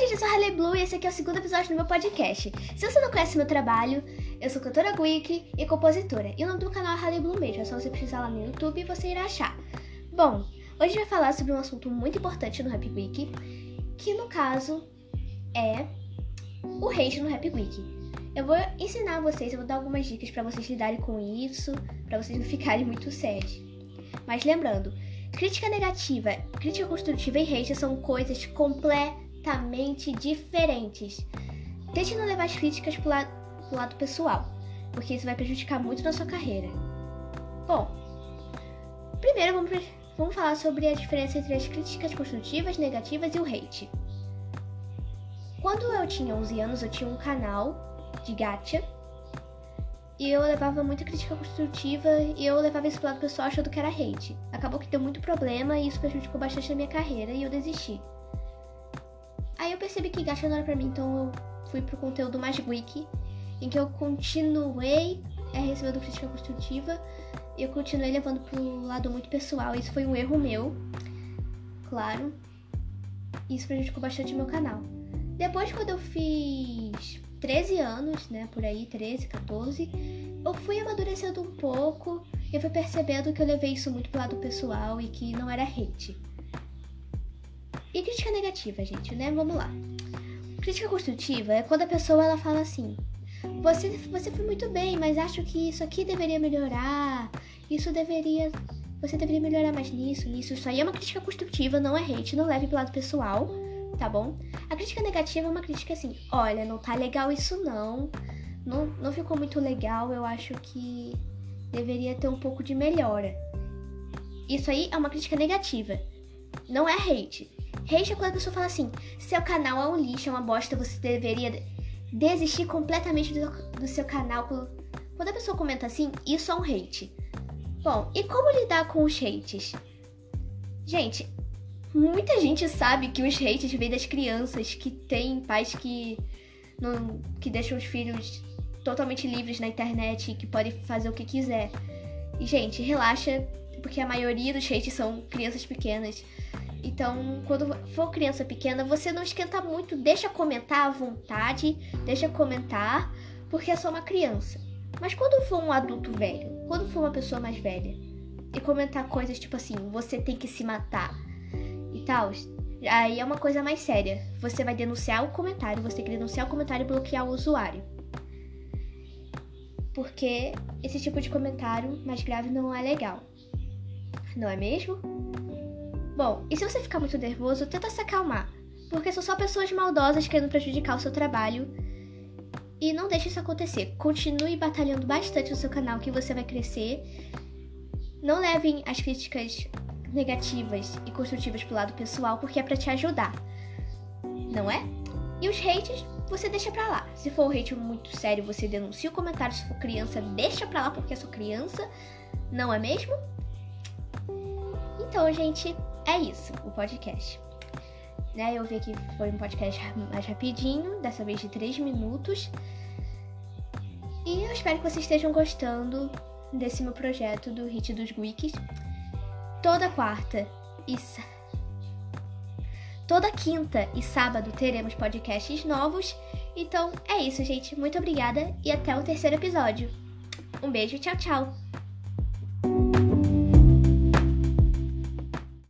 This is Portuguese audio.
gente, eu sou a Halle Blue e esse aqui é o segundo episódio do meu podcast. Se você não conhece meu trabalho, eu sou cantora geek e compositora. E o nome do canal é Halle Blue mesmo, é só você pesquisar lá no YouTube e você irá achar. Bom, hoje vai falar sobre um assunto muito importante no Rap Week, que no caso é o hate no Rap Week. Eu vou ensinar vocês, eu vou dar algumas dicas para vocês lidarem com isso, para vocês não ficarem muito sérios. Mas lembrando, crítica negativa, crítica construtiva e hate são coisas completamente completamente diferentes. Tente não levar as críticas pro lado, pro lado pessoal, porque isso vai prejudicar muito na sua carreira. Bom, primeiro vamos, vamos falar sobre a diferença entre as críticas construtivas, negativas e o hate. Quando eu tinha 11 anos, eu tinha um canal de gacha e eu levava muita crítica construtiva e eu levava isso pro lado pessoal achando que era hate. Acabou que deu muito problema e isso prejudicou bastante a minha carreira e eu desisti. Aí eu percebi que gacha não era pra mim, então eu fui pro conteúdo mais geek, em que eu continuei é, recebendo crítica construtiva e eu continuei levando pro lado muito pessoal. Isso foi um erro meu, claro. Isso prejudicou bastante meu canal. Depois, quando eu fiz 13 anos, né, por aí, 13, 14, eu fui amadurecendo um pouco eu fui percebendo que eu levei isso muito pro lado pessoal e que não era hate. E crítica negativa, gente, né? Vamos lá. Crítica construtiva é quando a pessoa ela fala assim: "Você você foi muito bem, mas acho que isso aqui deveria melhorar. Isso deveria você deveria melhorar mais nisso, nisso. Isso aí é uma crítica construtiva, não é hate, não leve pro lado pessoal, tá bom? A crítica negativa é uma crítica assim: "Olha, não tá legal isso não. Não não ficou muito legal. Eu acho que deveria ter um pouco de melhora." Isso aí é uma crítica negativa. Não é hate. Hate é quando a pessoa fala assim: seu canal é um lixo, é uma bosta, você deveria desistir completamente do, do seu canal. Quando a pessoa comenta assim, isso é um hate. Bom, e como lidar com os hates? Gente, muita gente sabe que os hates vêm das crianças, que tem pais que, não, que deixam os filhos totalmente livres na internet, que podem fazer o que quiser. E, gente, relaxa, porque a maioria dos hates são crianças pequenas. Então, quando for criança pequena, você não esquenta muito, deixa comentar à vontade, deixa comentar, porque é só uma criança. Mas quando for um adulto velho, quando for uma pessoa mais velha, e comentar coisas tipo assim, você tem que se matar e tal, aí é uma coisa mais séria. Você vai denunciar o comentário, você tem que denunciar o comentário e bloquear o usuário. Porque esse tipo de comentário mais grave não é legal. Não é mesmo? Bom, e se você ficar muito nervoso, tenta se acalmar, porque são só pessoas maldosas querendo prejudicar o seu trabalho. E não deixe isso acontecer. Continue batalhando bastante no seu canal que você vai crescer. Não levem as críticas negativas e construtivas pro lado pessoal, porque é para te ajudar. Não é? E os hates, você deixa pra lá. Se for um hate muito sério, você denuncia o comentário. Se for criança, deixa pra lá porque é sua criança. Não é mesmo? Então, gente, é isso, o podcast. Né, eu vi que foi um podcast mais rapidinho, dessa vez de 3 minutos. E eu espero que vocês estejam gostando desse meu projeto do Hit dos Wikis. Toda quarta e toda quinta e sábado teremos podcasts novos. Então é isso, gente. Muito obrigada e até o terceiro episódio. Um beijo, tchau, tchau.